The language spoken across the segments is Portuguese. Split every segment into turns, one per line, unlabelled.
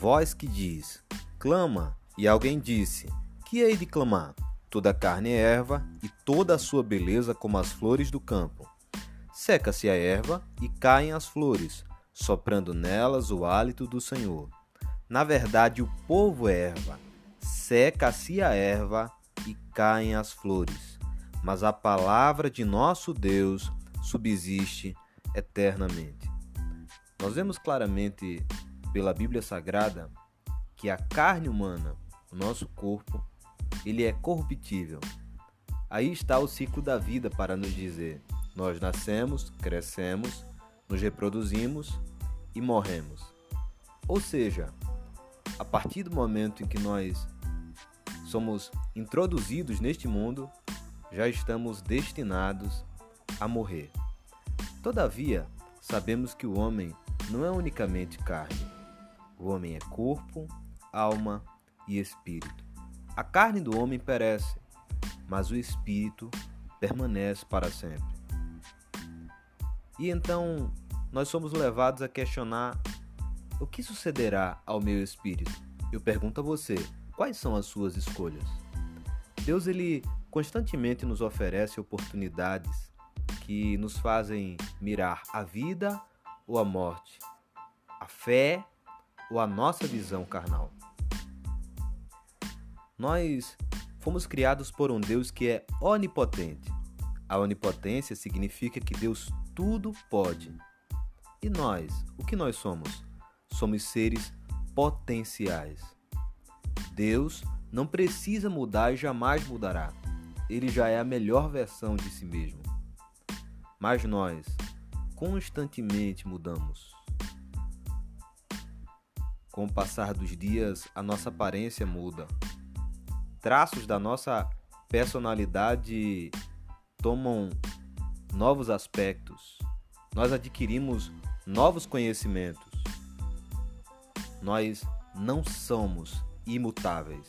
Voz que diz: Clama, e alguém disse: Que hei de clamar? Toda carne é erva, e toda a sua beleza como as flores do campo. Seca-se a erva e caem as flores, soprando nelas o hálito do Senhor. Na verdade, o povo é erva. Seca-se a erva e caem as flores. Mas a palavra de nosso Deus subsiste eternamente. Nós vemos claramente pela Bíblia Sagrada que a carne humana, o nosso corpo, ele é corruptível. Aí está o ciclo da vida para nos dizer: nós nascemos, crescemos, nos reproduzimos e morremos. Ou seja, a partir do momento em que nós somos introduzidos neste mundo, já estamos destinados a morrer. Todavia, sabemos que o homem não é unicamente carne. O homem é corpo, alma e espírito. A carne do homem perece, mas o espírito permanece para sempre. E então nós somos levados a questionar o que sucederá ao meu espírito? Eu pergunto a você, quais são as suas escolhas? Deus ele constantemente nos oferece oportunidades que nos fazem mirar a vida ou a morte, a fé ou a nossa visão carnal. Nós fomos criados por um Deus que é onipotente. A onipotência significa que Deus tudo pode. E nós, o que nós somos? somos seres potenciais. Deus não precisa mudar e jamais mudará. Ele já é a melhor versão de si mesmo. Mas nós constantemente mudamos. Com o passar dos dias, a nossa aparência muda. Traços da nossa personalidade tomam novos aspectos. Nós adquirimos novos conhecimentos nós não somos imutáveis.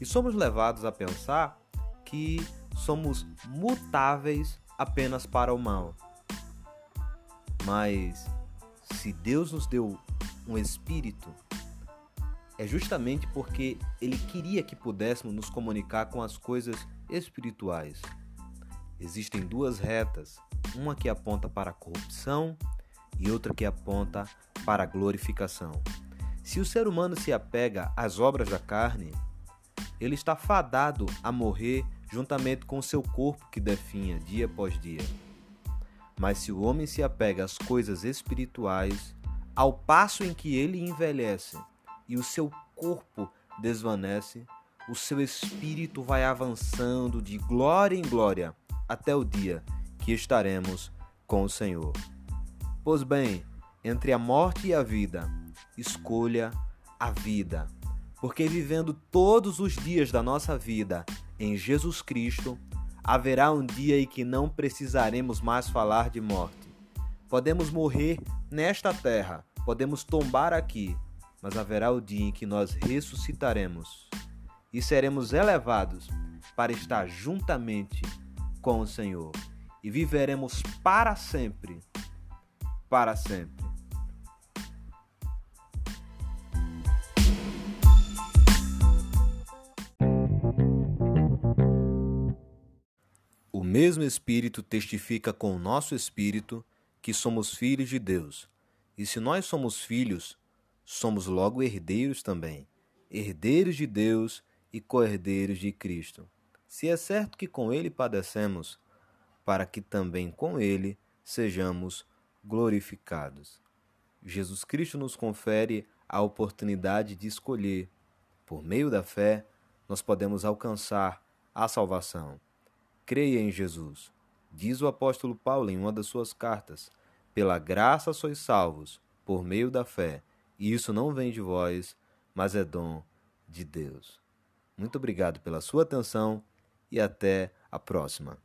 E somos levados a pensar que somos mutáveis apenas para o mal. Mas se Deus nos deu um espírito, é justamente porque Ele queria que pudéssemos nos comunicar com as coisas espirituais. Existem duas retas, uma que aponta para a corrupção e outra que aponta para a glorificação. Se o ser humano se apega às obras da carne, ele está fadado a morrer juntamente com seu corpo que definha dia após dia. Mas se o homem se apega às coisas espirituais, ao passo em que ele envelhece e o seu corpo desvanece, o seu espírito vai avançando de glória em glória até o dia que estaremos com o Senhor. Pois bem, entre a morte e a vida, escolha a vida. Porque vivendo todos os dias da nossa vida em Jesus Cristo, haverá um dia em que não precisaremos mais falar de morte. Podemos morrer nesta terra, podemos tombar aqui, mas haverá o dia em que nós ressuscitaremos e seremos elevados para estar juntamente com o Senhor e viveremos para sempre para sempre. O mesmo Espírito testifica com o nosso espírito que somos filhos de Deus. E se nós somos filhos, somos logo herdeiros também, herdeiros de Deus e co-herdeiros de Cristo. Se é certo que com ele padecemos, para que também com ele sejamos glorificados. Jesus Cristo nos confere a oportunidade de escolher. Por meio da fé, nós podemos alcançar a salvação. Creia em Jesus. Diz o apóstolo Paulo em uma das suas cartas: Pela graça sois salvos, por meio da fé. E isso não vem de vós, mas é dom de Deus. Muito obrigado pela sua atenção e até a próxima.